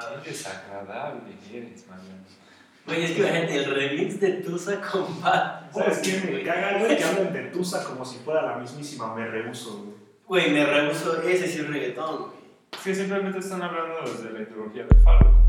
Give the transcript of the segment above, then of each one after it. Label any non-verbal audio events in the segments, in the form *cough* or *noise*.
Qué desagradable eres, Mariano. Güey, es que imagínate, el remix de Tusa con Bad ¿Sabes Bunny, qué? Me güey. caga, güey, que hablan de Tusa como si fuera la mismísima Me Rehuso, güey. Güey, me rehuso, ese sí es reggaetón, güey. Es que simplemente están hablando desde la ideología del falo.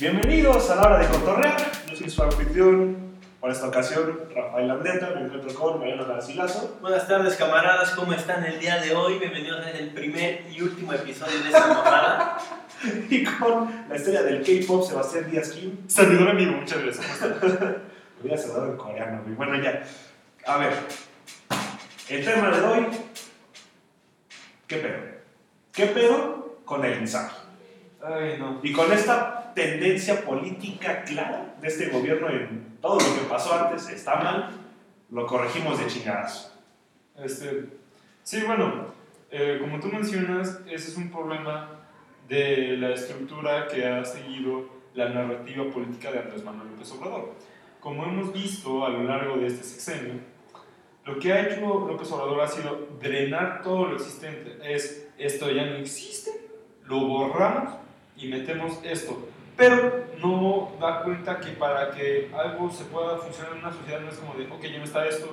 Bienvenidos a la hora de cotorrear. Yo soy su anfitrión. Por esta ocasión, Rafael Landeta, me encuentro con Mariano Garcilaso. Buenas tardes, camaradas, ¿cómo están el día de hoy? Bienvenidos a el primer y último episodio de esta mamada. *laughs* Y con la estrella del K-pop, Sebastián Díaz Kim. Servidor amigo, muchas gracias. Me voy a saludar en coreano, güey. Bueno, ya. A ver. El tema de hoy. ¿Qué pedo? ¿Qué pedo con el mensaje? Ay, no. Y con esta tendencia política clara de este gobierno en todo lo que pasó antes está mal, lo corregimos de chingadas. Este, sí, bueno, eh, como tú mencionas, ese es un problema de la estructura que ha seguido la narrativa política de Andrés Manuel López Obrador. Como hemos visto a lo largo de este sexenio, lo que ha hecho López Obrador ha sido drenar todo lo existente. Es, esto ya no existe, lo borramos y metemos esto. Pero no da cuenta que para que algo se pueda funcionar en una sociedad no es como de, ok, ya no está esto.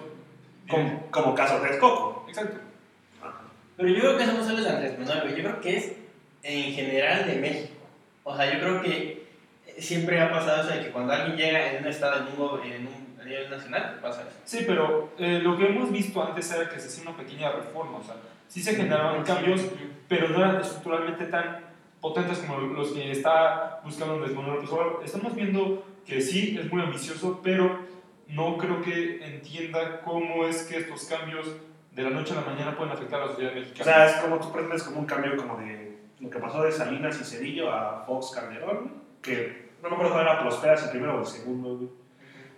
bien". Como, como caso Texcoco. Exacto. Pero yo creo que eso no solo es de Andrés Manuel. Yo creo que es en general de México. O sea, yo creo que siempre ha pasado eso de que cuando alguien llega en un estado, en un, en un a nivel nacional, pasa eso. Sí, pero eh, lo que hemos visto antes era que se hacía una pequeña reforma, o sea, sí se generaban cambios, pero no eran estructuralmente tan potentes como los que está buscando Andrés Manuel López Obrador. Estamos viendo que sí, es muy ambicioso, pero no creo que entienda cómo es que estos cambios de la noche a la mañana pueden afectar a la sociedad O mexicana. sea, es como tú pretendes como un cambio como de lo que pasó de Salinas y Cedillo a Fox Calderón, que no me acuerdo cuál era Prosperas el primero o el segundo, güey.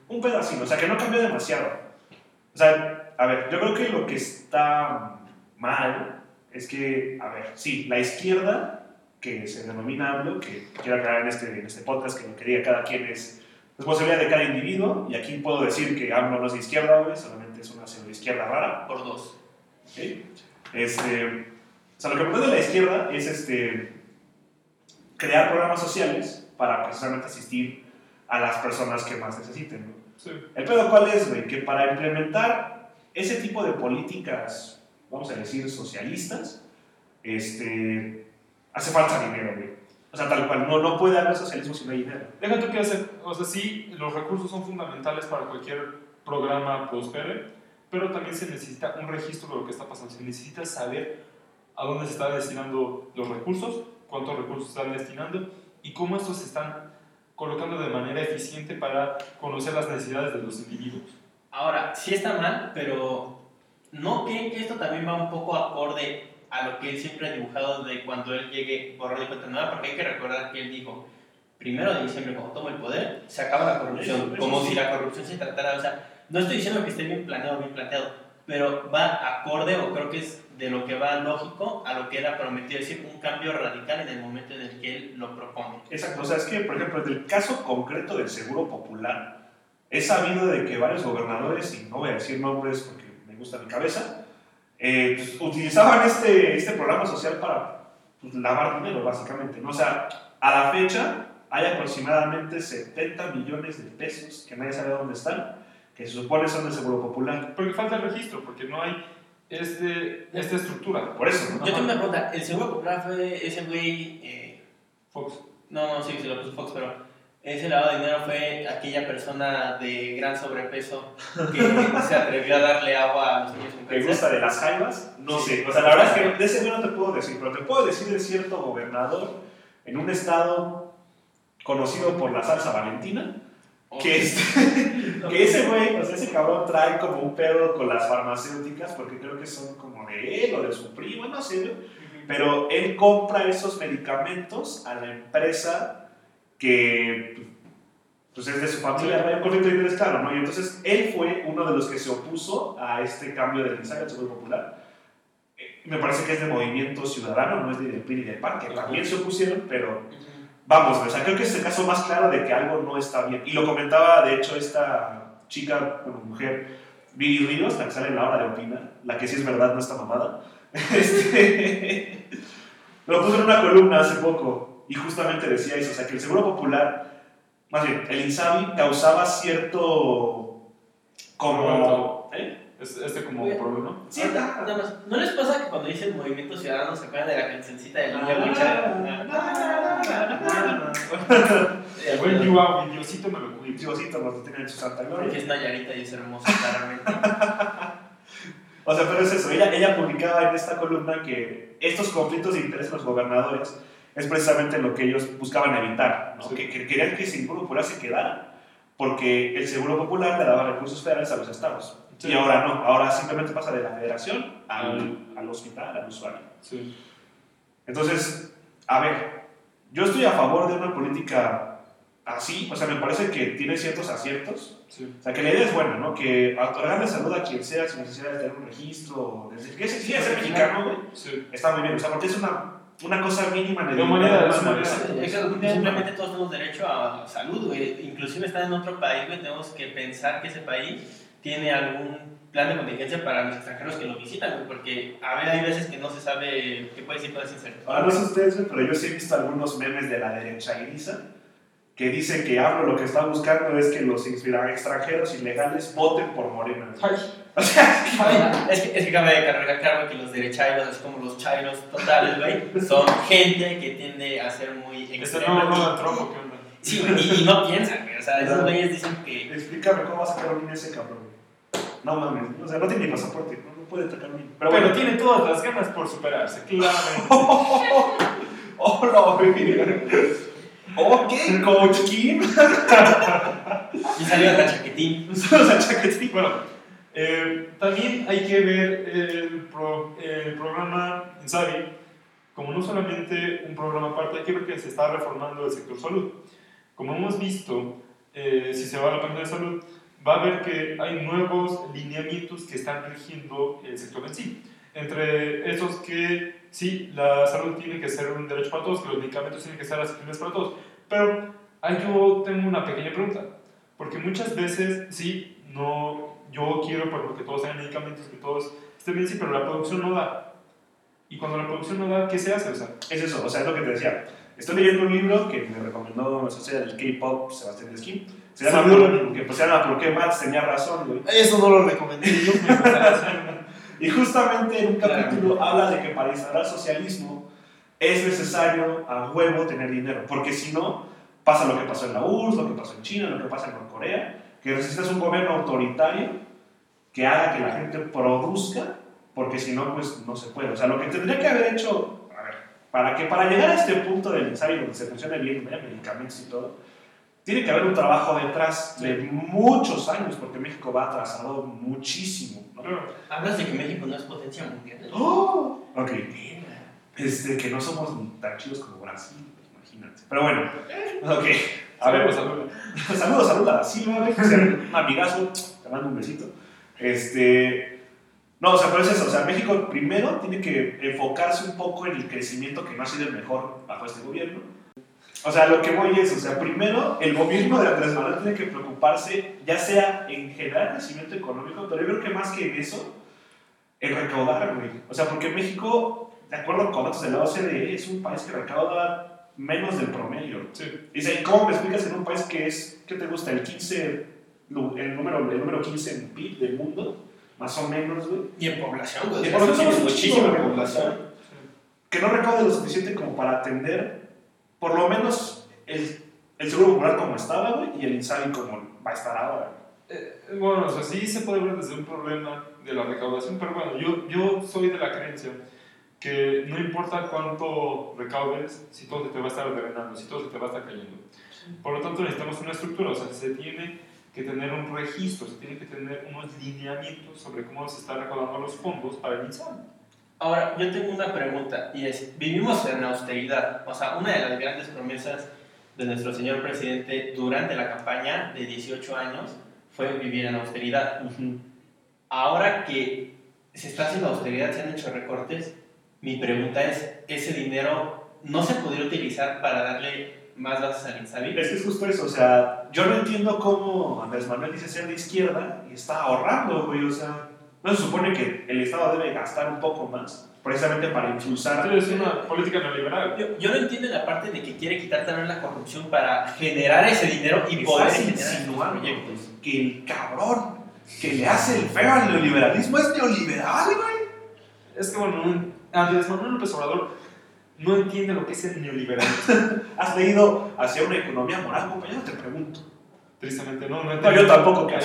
Un pedacito, o sea, que no cambió demasiado. O sea, a ver, yo creo que lo que está mal es que, a ver, sí, la izquierda, que se denomina AMLO, que quiero aclarar en este, en este podcast que lo que diga cada quien es responsabilidad de cada individuo, y aquí puedo decir que AMLO no es de izquierda, güey, solamente es una pseudo-izquierda rara. Por dos. ¿ok? Este, o sea, lo que pretende la izquierda es este, crear programas sociales para precisamente asistir a las personas que más necesiten. ¿no? Sí. El pedo cuál es, güey, que para implementar ese tipo de políticas, vamos a decir, socialistas, este, hace falta dinero, güey. O sea, tal cual, no, no puede haber socialismo si no hay dinero. Deja tú que hacer, o sea, sí, los recursos son fundamentales para cualquier programa prospere, pero también se necesita un registro de lo que está pasando. Se necesita saber a dónde se están destinando los recursos, cuántos recursos se están destinando y cómo estos se están colocando de manera eficiente para conocer las necesidades de los individuos. Ahora, sí está mal, pero ¿no creen que esto también va un poco acorde a lo que él siempre ha dibujado de cuando él llegue borrón y cuenta nueva? Porque hay que recordar que él dijo, primero de diciembre, cuando toma el poder, se acaba la corrupción. Eso- eso como sí. si la corrupción se tratara, o sea, no estoy diciendo que esté bien planeado, bien planteado, pero va acorde, o creo que es de lo que va lógico a lo que era prometido, es decir, un cambio radical en el momento en el que él lo propone. Exacto, o sea, es que, por ejemplo, en el caso concreto del seguro popular, es sabido de que varios gobernadores, y no voy a decir nombres porque me gusta mi cabeza, eh, pues, utilizaban este, este programa social para pues, lavar dinero, básicamente. ¿no? O sea, a la fecha hay aproximadamente 70 millones de pesos que nadie sabe dónde están, que se supone son del seguro popular. Porque falta el registro, porque no hay este, esta estructura. Por eso, ¿no? Yo tengo una pregunta, ¿el seguro popular fue ese güey... eh, Fox. No, no, sí, se lo puso Fox, pero ese lavado de dinero fue aquella persona de gran sobrepeso que *laughs* se atrevió a darle agua a los niños con ¿Te cáncer. gusta de las jaivas? No Sí. sé. O sea, la verdad es que de ese no te puedo decir, pero te puedo decir de cierto gobernador en un estado conocido por la salsa valentina, que, este- *laughs* que ese güey, o sea, ese cabrón trae como un pedo con las farmacéuticas, porque creo que son como de él o de su primo, no sé, pero él compra esos medicamentos a la empresa que pues es de su familia, hay un conflicto de interés claro, ¿no? Y entonces él fue uno de los que se opuso a este cambio del mensaje del Seguro Popular. Eh, Me parece que es de Movimiento Ciudadano, no es de del PRI y del PAN, que también se opusieron, pero vamos, o sea, creo que es el caso más claro de que algo no está bien. Y lo comentaba, de hecho, esta chica, bueno, mujer, Viri Ríos, la que sale en la hora de opinar, la que sí es verdad, no está mamada. *laughs* Este, *laughs* lo puso en una columna hace poco y justamente decía eso, o sea, que el Seguro Popular, más bien, el INSABI causaba cierto como... ¿eh? Este como Oye, problema. Sí, está- nada más, ¿No les pasa que cuando dicen Movimiento Ciudadano se acuerdan de la cancioncita de Ah, Niña El buen Yuau, mi Diosito me lo cuida. Diosito nos lo tiene en su santa Porque gloria. es Nayarita y es hermosa, claramente. *laughs* O sea, pero es eso, ella, ella publicaba en esta columna que estos conflictos de interés de los gobernadores es precisamente lo que ellos buscaban evitar, ¿no? Sí. que, que querían que el Seguro Popular se quedara, porque el Seguro Popular le daba recursos federales a los estados. Sí. Y ahora no, ahora simplemente pasa de la federación al, al hospital, al usuario. Sí. Entonces, a ver, yo estoy a favor de una política así, o sea, me parece que tiene ciertos aciertos, Sí. o sea, que la idea es buena, ¿no? Que otorgarle salud a quien sea sin necesidad de tener un registro, desde que quieres ser mexicano, güey, Sí. está muy bien, o sea, porque es una, una cosa mínima de De humanidad, Simplemente todos tenemos derecho a salud, güey. Inclusive estar en otro país, güey, tenemos que pensar que ese país tiene algún plan de contingencia para los extranjeros que lo visitan, güey, porque a ver, hay veces que no se sabe qué puede decir, puede ser Ahora no sé ustedes, güey, pero yo sí he visto algunos memes de la derecha grisa que dicen que AMLO lo que está buscando es que los extranjeros ilegales voten por Morena. Ay, *laughs* O sea, Es que, es que cabe de cargar claro que los derechairos, así como los chairos totales, güey, son gente que tiende a ser muy este extrema. no, no, Trump, ¿o ¿qué onda? Sí, güey, y, y no piensan, güey. O sea, esos güeyes dicen que. Explícame cómo va a sacar un ese cabrón. No mames, o sea, no tiene ni pasaporte, no, no puede atacar un Pero Pero bueno, tiene todas las ganas por superarse, *laughs* claro. ¡Hola, güey! Ok, Coach Kim. Y salió hasta chaquetín. *laughs* Saludos al chaquetín. Bueno, eh, también hay que ver el, pro- el programa Insabi como no solamente un programa aparte, hay que ver que se está reformando el sector salud. Como hemos visto, eh, si se va a la página de salud, va a ver que hay nuevos lineamientos que están rigiendo el sector en sí. Entre esos que sí, la salud tiene que ser un derecho para todos, que los medicamentos tienen que ser accesibles para todos. Pero ahí yo tengo una pequeña pregunta. Porque muchas veces, sí, no, yo quiero por ejemplo, que todos tengan medicamentos, que todos estén bien, sí, pero la producción no da. Y cuando la producción no da, ¿qué se hace? O sea, Es eso, o sea, es lo que te decía. Estoy leyendo un libro que me recomendó el socio del K-pop, Sebastián Deskin. Se llama, Seguro. que pues, se llama ¿Por qué Max tenía razón, güey? eso no lo recomendé yo. *laughs* Y justamente en un Claro. capítulo habla de que para instalar socialismo es necesario a huevo tener dinero, porque si no, pasa lo que pasó en la URSS, lo que pasó en China, lo que pasa en Corea, que necesitas un gobierno autoritario que haga que la gente produzca, porque si no, pues no se puede. O sea, lo que tendría que haber hecho, a ver, para que para llegar a este punto del ensayo donde se funcione bien, medicamentos y todo, tiene que haber un trabajo detrás de muchos años, porque México va atrasado muchísimo. ¿no? Hablas de que México no es potencia mundial. ¡Oh! Ok, este, que no somos tan chidos como Brasil, imagínate. Pero bueno, ok. A ver, Saludos, saludos. *laughs* saludos a Silva, un amigazo, te mando un besito. Este, no, o sea, pero es eso, o sea, México primero tiene que enfocarse un poco en el crecimiento que no ha sido el mejor bajo este gobierno. O sea, lo que voy es, o sea, primero el gobierno de Andrés Manuel tiene que preocuparse, ya sea en generar crecimiento económico, pero yo creo que más que en eso, en recaudar, güey. O sea, porque México, de acuerdo con datos de la OCDE, es un país que recauda menos del promedio. Sí. Dice, ¿cómo me explicas en un país que es, ¿qué te gusta? El 15, lu- el número, el número 15 en PIB del mundo, más o menos, güey. Y en población, güey. Y en población somos muchísima población. Que no recaude lo suficiente como para atender, por lo menos, el, el Seguro Popular como estaba, güey, y el INSABI como va a estar ahora. Eh, bueno, o sea, sí se puede ver desde un problema de la recaudación, pero bueno, yo, yo soy de la creencia que no importa cuánto recaudes, si todo se te va a estar drenando, si todo se te va a estar cayendo. Por lo tanto, necesitamos una estructura, o sea, se tiene que tener un registro, se tiene que tener unos lineamientos sobre cómo se están recaudando los fondos para el INSABI. Ahora, yo tengo una pregunta y es, vivimos en austeridad, o sea, una de las grandes promesas de nuestro señor presidente durante la campaña de 18 años fue vivir en austeridad. Ahora que se está haciendo austeridad, se han hecho recortes, mi pregunta es, ¿ese dinero no se podría utilizar para darle más vas a salir, Es que es justo eso, o sea, yo no entiendo cómo Andrés Manuel dice ser de izquierda y está ahorrando, güey, o sea, no se supone que el Estado debe gastar un poco más precisamente para impulsar. es una política neoliberal. Yo, yo no entiendo la parte de que quiere quitar también la corrupción para generar ese dinero y poder insinuando proyectos. que el cabrón que le hace el feo al neoliberalismo es neoliberal, güey. Es que, bueno, un- Andrés Manuel López Obrador no entiende lo que es el neoliberalismo. *laughs* ¿Has leído hacia una economía moral, compañero? Te pregunto. Tristemente, no, no No, entiende. yo tampoco, que Eh,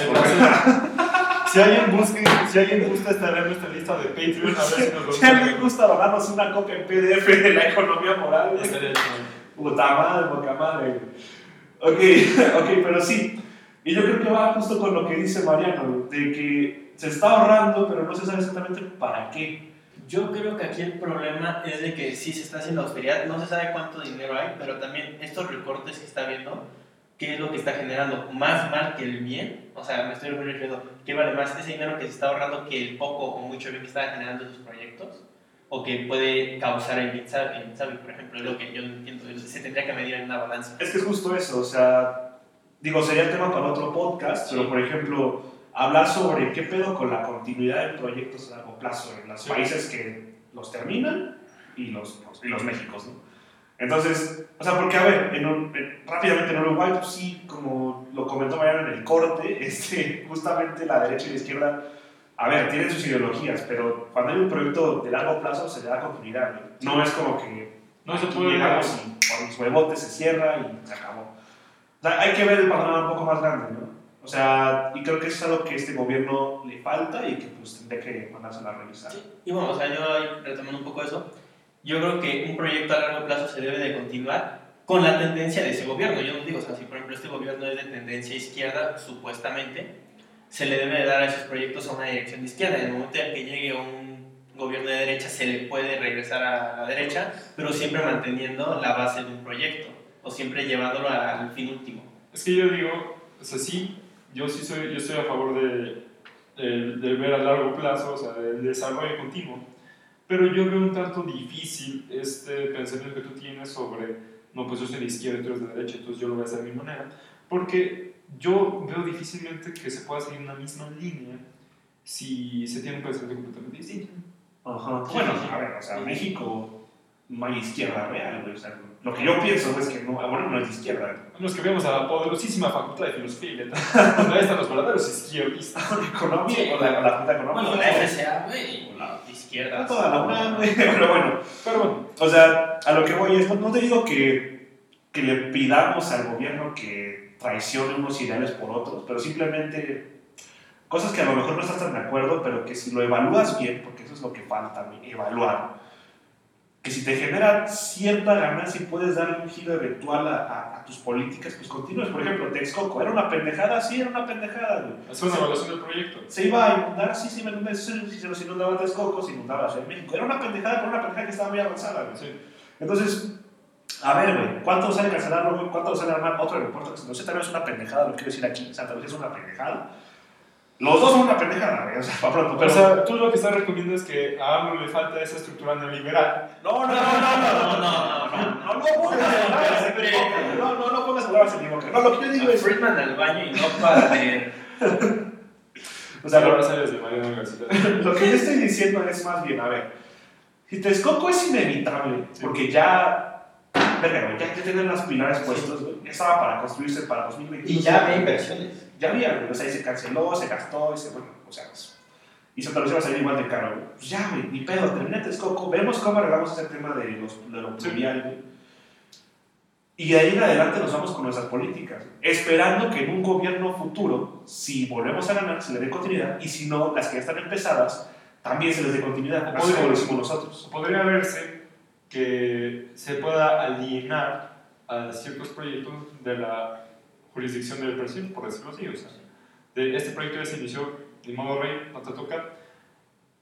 Si alguien, busque, si alguien gusta estar en nuestra lista de Patreon, a ver si nos lo Si alguien gusta donarnos una copia en PDF de la economía moral. Puta madre, poca madre. Ok, *laughs* ok, pero sí. Y yo creo que va justo con lo que dice Mariano, de que se está ahorrando, pero no se sabe exactamente para qué. Yo creo que aquí el problema es de que sí se está haciendo austeridad, no se sabe cuánto dinero hay, pero también estos recortes que está viendo, ¿qué es lo que está generando? Más mal que el bien, o sea, me estoy refiriendo, ¿qué vale más ese dinero que se está ahorrando que el poco o mucho bien que está generando esos proyectos? O que puede causar el Insabi, el por ejemplo, es lo que yo entiendo, se tendría que medir en una balanza. Es que es justo eso, o sea, digo, sería el tema para otro podcast, pero por ejemplo, hablar sobre qué pedo con la continuidad de proyectos a largo plazo en los Sí. países que los terminan y los, los- y los Méxicos, ¿no? Entonces, o sea, porque a ver, en un- en- rápidamente en Uruguay, pues sí, como lo comentó Mariano en el corte, *laughs* este, justamente la derecha y la izquierda, a ver, tienen sus ideologías, pero cuando hay un proyecto de largo plazo se le da continuidad, ¿no? No es como que No se puede. llegamos y por los huevotes se cierra y se acabó. O sea, hay que ver el panorama un poco más grande, ¿no? O sea, y creo que eso es algo que a este gobierno le falta y que pues tendría que mandárselo a revisar. Sí, Y bueno, o sea, yo retomando un poco eso, yo creo que un proyecto a largo plazo se debe de continuar con la tendencia de ese gobierno. Yo no digo, o sea, si por ejemplo este gobierno es de tendencia izquierda, supuestamente, se le debe de dar a esos proyectos a una dirección de izquierda. En el momento en que llegue un gobierno de derecha, se le puede regresar a la derecha, pero siempre manteniendo la base de un proyecto o siempre llevándolo al fin último. Es que yo digo, o sea, sí, yo sí soy, yo estoy a favor de, de, de ver a largo plazo, o sea, del desarrollo continuo, pero yo veo un tanto difícil este pensamiento que tú tienes sobre, no, pues yo soy de izquierda y tú eres de derecha, entonces yo lo voy a hacer de mi manera, porque yo veo difícilmente que se pueda seguir una misma línea si se tiene un pensamiento completamente distinto. Ajá. Bueno, a ver, o sea, México no hay izquierda real, güey. O sea, lo que yo pienso es que no, bueno, no es de izquierda. Nos que vemos a la poderosísima Facultad de Filosofía y Letras, donde *laughs* ahí están los verdaderos izquierdistas. *laughs* Economía, Sí. o la, la Junta Económica. Bueno, la FSA, güey, la izquierda. No toda la UNAM. *laughs* Pero bueno, Pero bueno, O sea, a lo que voy es, no, no te digo que, que le pidamos al gobierno que traicione unos ideales por otros, pero simplemente cosas que a lo mejor no estás tan de acuerdo, pero que si lo evalúas bien, porque eso es lo que falta, evaluar, que si te genera cierta ganancia y puedes darle un giro eventual a, a- a tus políticas, pues continúes. Por ejemplo, Texcoco, ¿era una pendejada? Sí, era una pendejada, güey. hacer una evaluación del proyecto. Se iba a inundar, sí, sí, si se nos inundaba Texcoco, se inundaba la Ciudad de México. Era una pendejada, pero una pendejada que estaba muy avanzada, güey. Sí. Entonces, a ver, güey, ¿cuánto sale cancelarlo, güey? ¿Cuánto sale armar otro aeropuerto? No sé, también es una pendejada, lo quiero decir aquí. Santa Lucía es una pendejada. Los dos son una pendejada, güey. O sea, para pronto. O Pero... sea, tú lo que estás recomendando es que a AMLO le falta esa estructura neoliberal. no, no, no, no, no, no, no, no. No, no. No, no, no pongas palabras en mi boca. No, lo que yo digo es. Friedman al baño y no para leer. O sea, ahora lo, lo que yo estoy diciendo es más bien, a ver. Si Texcoco es inevitable, porque ya. Verga, ya, ya tienen los pilares puestos, güey. Ya estaba para construirse para 2021. Y ya ve inversiones. Ya había, güey. O sea, y se canceló, se gastó, y se, bueno, o sea, pues, y Santa Lucía va a salir igual de caro, güey. Pues ya, güey, ni pedo, termina Texcoco, vemos cómo arreglamos ese tema de, los, de lo pluvial, güey. Y de ahí en adelante nos vamos con nuestras políticas, esperando que en un gobierno futuro, si volvemos a ganar, se le dé continuidad, y si no, las que ya están empezadas, también se les dé continuidad, así como lo hicimos nosotros. Podría verse que se pueda alienar a ciertos proyectos de la jurisdicción del presidente, por decirlo así. O sea, de este proyecto ya se inició, de modo rey, no te toca.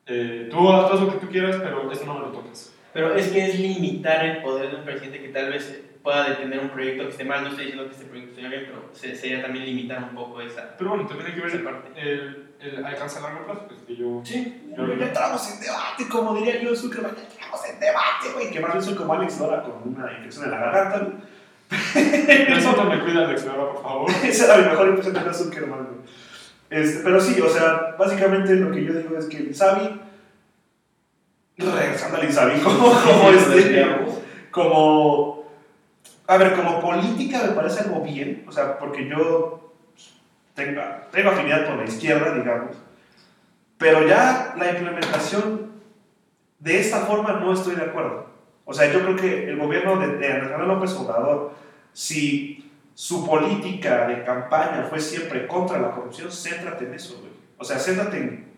Eh, tú haz lo que tú quieras, pero esto no me lo tocas. Pero es que es limitar el poder de un presidente que tal vez pueda detener un proyecto que esté mal. No estoy diciendo que este proyecto esté bien, pero se- sería también limitar un poco esa, Pero bueno, también hay que ver esa parte. el, el alcance a largo plazo, pues, que yo... Sí, Ya entramos en debate, como diría yo, Zuckerberg, ya entramos en debate, güey. Que más bien soy como Alex Lora con una infección en la garganta, *laughs* Eso me cuida Alex Lora, por favor. *laughs* Esa era mi mejor impresión de Zuckerman. Este, pero sí, o sea, básicamente lo que yo digo es que el Insabi, regresando al Insabi, *laughs* como, como este, como, a ver, como política me parece algo bien, o sea, porque yo tengo, tengo afinidad por la izquierda, digamos, pero ya la implementación de esta forma no estoy de acuerdo. O sea, yo creo que el gobierno de, de Andrés Manuel López Obrador, si su política de campaña fue siempre contra la corrupción, céntrate en eso, güey. O sea, céntrate en,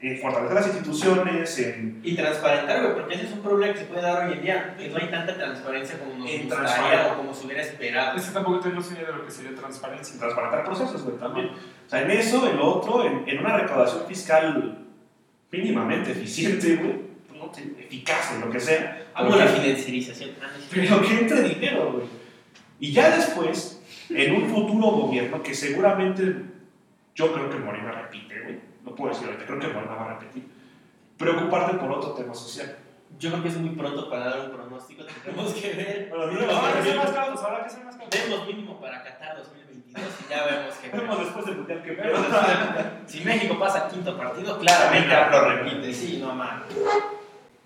en fortalecer las instituciones, en... Y transparentar, güey, porque ese es un problema que se puede dar hoy en día, que no hay tanta transparencia como nos En gustaría o como se hubiera esperado. Es que tampoco tenemos idea de lo que sería transparencia. en transparentar procesos, güey, también. O sea, en eso, en lo otro, en, en una recaudación fiscal mínimamente eficiente, güey, no sé, eficaz en lo que sea. Amo la financiarización. Ah. Pero que entre dinero, güey. Y ya después, en un futuro gobierno que seguramente yo creo que Morena repite, güey. No puedo decir ahorita, creo que Morena va a repetir. Preocuparte por otro tema social. Yo creo que es muy pronto para dar un pronóstico, *laughs* tenemos que ver. Bueno, digo, ahora que más cautos, habrá que más cautos. Vemos mínimo para Qatar 2022 y ya vemos que Vemos después del mundial que Pero, si México pasa quinto partido, claramente lo repite, sí, no mames.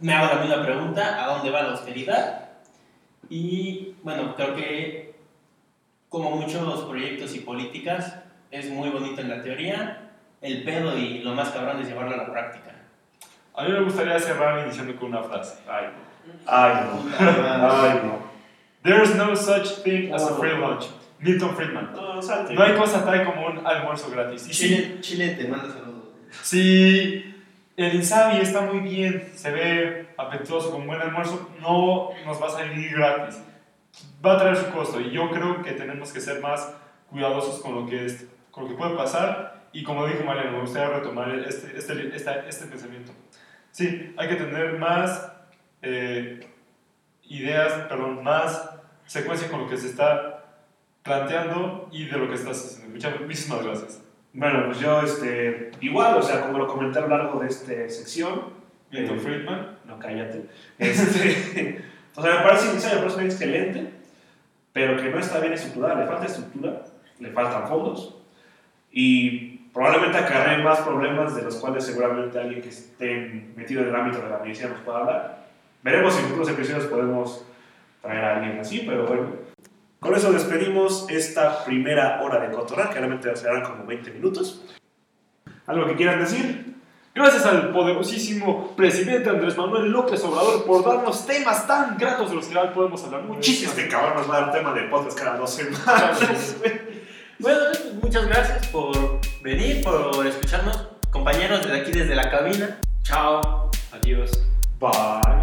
Me hago la misma pregunta, ¿a dónde va la austeridad? Y bueno, creo que como muchos proyectos y políticas, es muy bonito en la teoría, el pedo y lo más cabrón es llevarlo a la práctica. A mí me gustaría cerrar iniciando con una frase. Ay, no. *laughs* *laughs* Ay, no. Ay, no. There's no such thing as a free lunch. Milton Friedman. No, hay cosa tal como un almuerzo gratis. Sí, Chile, Chile te manda saludos. si el Insabi está muy bien, se ve apetitoso, con buen almuerzo, no nos va a salir gratis. Va a traer su costo y yo creo que tenemos que ser más cuidadosos con lo que, es, con lo que puede pasar y como dijo Mariano, me gustaría retomar este, este, esta- este pensamiento. Sí, hay que tener más eh, ideas, perdón, más secuencia con lo que se está planteando y de lo que estás haciendo. Muchas, muchísimas gracias. Bueno, pues yo, este, igual, o sea, como lo comenté a lo largo de esta sección, Milton eh, Friedman. no cállate, este, *laughs* o sea, me parece inicial, me parece excelente, pero que no está bien estructurada, le falta estructura, le faltan fondos, y probablemente acarree más problemas de los cuales seguramente alguien que esté metido en el ámbito de la medicina nos pueda hablar. Veremos si en futuros episodios podemos traer a alguien así, pero bueno. Con eso despedimos esta primera hora de cotorrar, que realmente serán como 20 minutos. ¿Algo que quieran decir? Gracias al poderosísimo presidente Andrés Manuel López Obrador por darnos temas tan gratos de los que hoy podemos hablar muchísimo. Este cabrón nos va a dar tema de podcast cada dos semanas. Bueno, muchas gracias por venir, por escucharnos. Compañeros desde aquí, desde la cabina. Chao. Adiós. Bye.